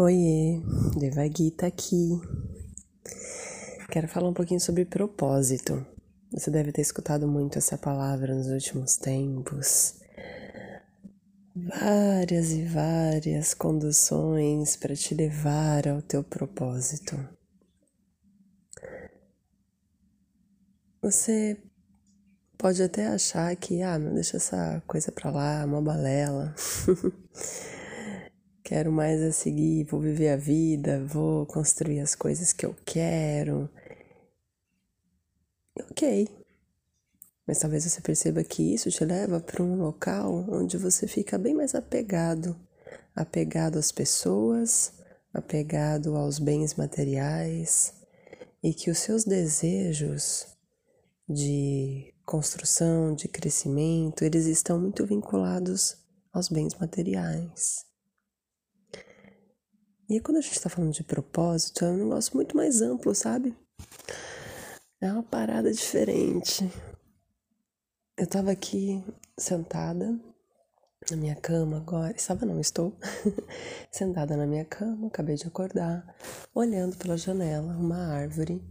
Oiê, Devagita aqui. Quero falar um pouquinho sobre propósito. Você deve ter escutado muito essa palavra nos últimos tempos. Várias e várias conduções para te levar ao teu propósito. Você pode até achar que, ah, deixa essa coisa pra lá, uma balela. Quero mais a seguir, vou viver a vida, vou construir as coisas que eu quero. Ok. Mas talvez você perceba que isso te leva para um local onde você fica bem mais apegado, apegado às pessoas, apegado aos bens materiais, e que os seus desejos de construção, de crescimento, eles estão muito vinculados aos bens materiais. E quando a gente está falando de propósito, é um negócio muito mais amplo, sabe? É uma parada diferente. Eu estava aqui sentada na minha cama agora. Estava não, estou sentada na minha cama, acabei de acordar, olhando pela janela uma árvore,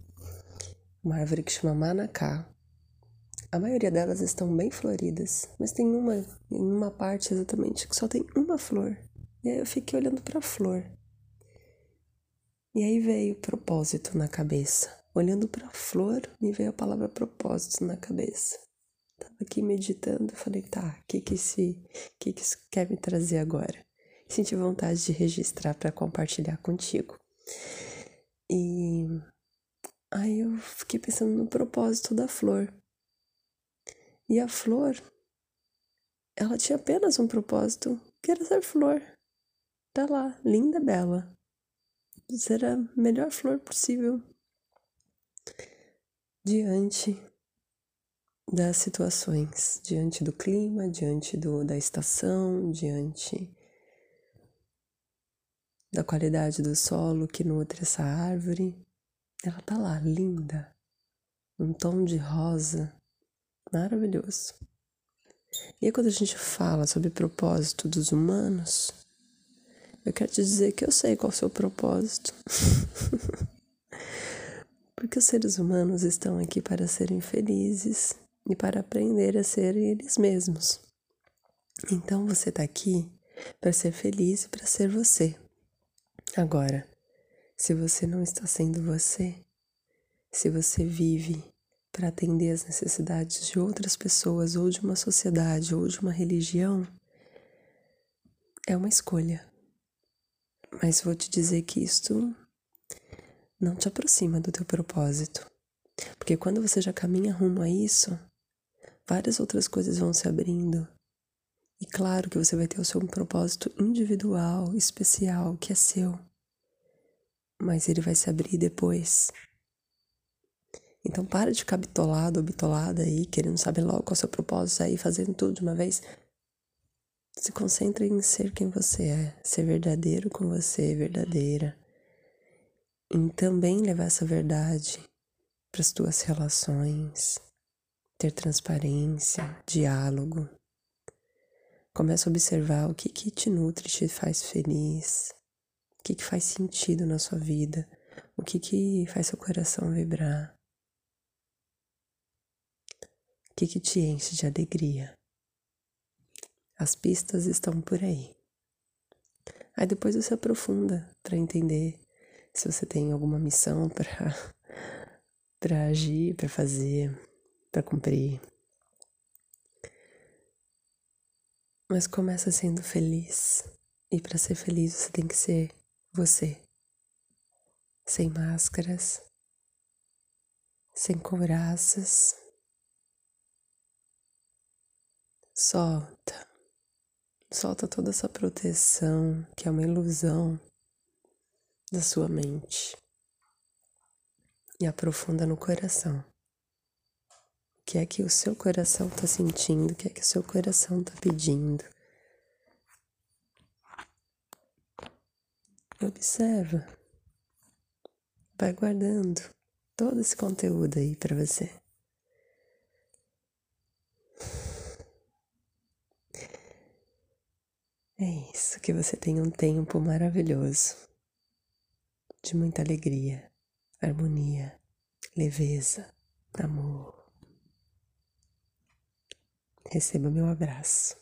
uma árvore que chama manacá. A maioria delas estão bem floridas, mas tem uma uma parte exatamente que só tem uma flor. E aí eu fiquei olhando para a flor. E aí veio propósito na cabeça. Olhando para a flor, me veio a palavra propósito na cabeça. Tava aqui meditando, falei, tá, o que que esse, que que isso quer me trazer agora? Senti vontade de registrar para compartilhar contigo. E aí eu fiquei pensando no propósito da flor. E a flor, ela tinha apenas um propósito, que era ser flor. Tá lá, linda, bela ser a melhor flor possível diante das situações, diante do clima, diante do, da estação, diante da qualidade do solo que nutre essa árvore. Ela tá lá, linda, um tom de rosa, maravilhoso. E aí, quando a gente fala sobre propósito dos humanos, eu quero te dizer que eu sei qual é o seu propósito. Porque os seres humanos estão aqui para serem felizes e para aprender a ser eles mesmos. Então você está aqui para ser feliz e para ser você. Agora, se você não está sendo você, se você vive para atender as necessidades de outras pessoas ou de uma sociedade ou de uma religião, é uma escolha. Mas vou te dizer que isto não te aproxima do teu propósito. Porque quando você já caminha rumo a isso, várias outras coisas vão se abrindo. E claro que você vai ter o seu propósito individual, especial, que é seu. Mas ele vai se abrir depois. Então para de ficar bitolado ou bitolada aí, querendo saber logo qual é o seu propósito, aí fazendo tudo de uma vez. Se concentre em ser quem você é, ser verdadeiro com você, verdadeira. Em também levar essa verdade para as tuas relações, ter transparência, diálogo. Começa a observar o que, que te nutre, te faz feliz, o que, que faz sentido na sua vida, o que, que faz seu coração vibrar, o que, que te enche de alegria. As pistas estão por aí. Aí depois você aprofunda para entender se você tem alguma missão para para agir, para fazer, para cumprir. Mas começa sendo feliz. E para ser feliz você tem que ser você. Sem máscaras, sem couraças. Solta. Solta toda essa proteção que é uma ilusão da sua mente e aprofunda no coração. O que é que o seu coração está sentindo? O que é que o seu coração está pedindo? Observa. Vai guardando todo esse conteúdo aí para você. É isso, que você tenha um tempo maravilhoso. de muita alegria, harmonia, leveza, amor. Receba meu abraço.